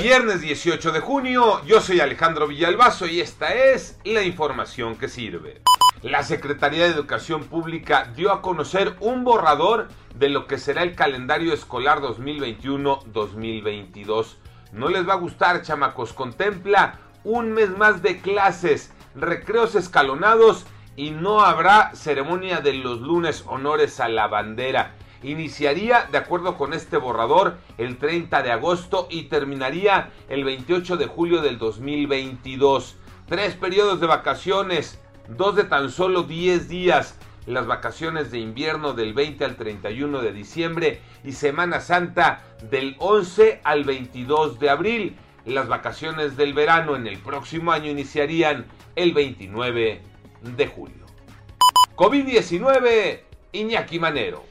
Viernes 18 de junio, yo soy Alejandro Villalbazo y esta es la información que sirve. La Secretaría de Educación Pública dio a conocer un borrador de lo que será el calendario escolar 2021-2022. No les va a gustar, chamacos. Contempla un mes más de clases, recreos escalonados y no habrá ceremonia de los lunes honores a la bandera. Iniciaría, de acuerdo con este borrador, el 30 de agosto y terminaría el 28 de julio del 2022. Tres periodos de vacaciones, dos de tan solo 10 días, las vacaciones de invierno del 20 al 31 de diciembre y Semana Santa del 11 al 22 de abril. Las vacaciones del verano en el próximo año iniciarían el 29 de julio. COVID-19, Iñaki Manero.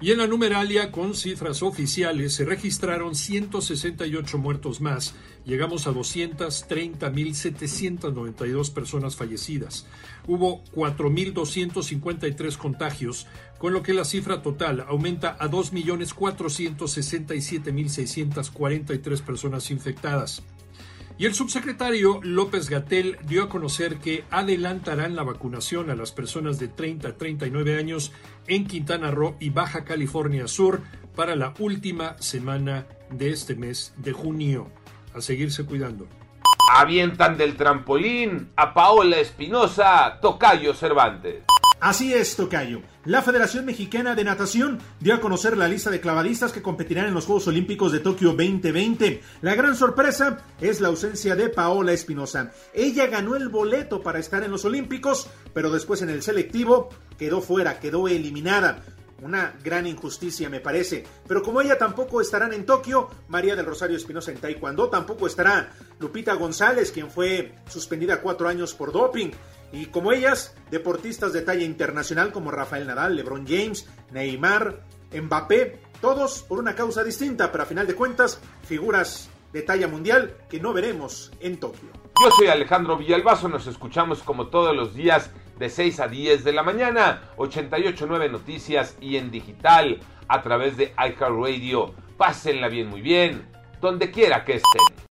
Y en la numeralia, con cifras oficiales, se registraron 168 muertos más. Llegamos a 230.792 personas fallecidas. Hubo 4.253 contagios, con lo que la cifra total aumenta a 2.467.643 personas infectadas. Y el subsecretario López Gatel dio a conocer que adelantarán la vacunación a las personas de 30 a 39 años en Quintana Roo y Baja California Sur para la última semana de este mes de junio. A seguirse cuidando. Avientan del trampolín a Paola Espinosa, Tocayo Cervantes. Así es, Tocayo. La Federación Mexicana de Natación dio a conocer la lista de clavadistas que competirán en los Juegos Olímpicos de Tokio 2020. La gran sorpresa es la ausencia de Paola Espinosa. Ella ganó el boleto para estar en los Olímpicos, pero después en el selectivo quedó fuera, quedó eliminada. Una gran injusticia me parece. Pero como ella tampoco estarán en Tokio, María del Rosario Espinosa en Taekwondo, tampoco estará Lupita González, quien fue suspendida cuatro años por doping. Y como ellas, deportistas de talla internacional como Rafael Nadal, LeBron James, Neymar, Mbappé, todos por una causa distinta, pero a final de cuentas, figuras de talla mundial que no veremos en Tokio. Yo soy Alejandro Villalbazo, nos escuchamos como todos los días de 6 a 10 de la mañana, 889 Noticias y en digital a través de iHeartRadio. Pásenla bien, muy bien, donde quiera que estén.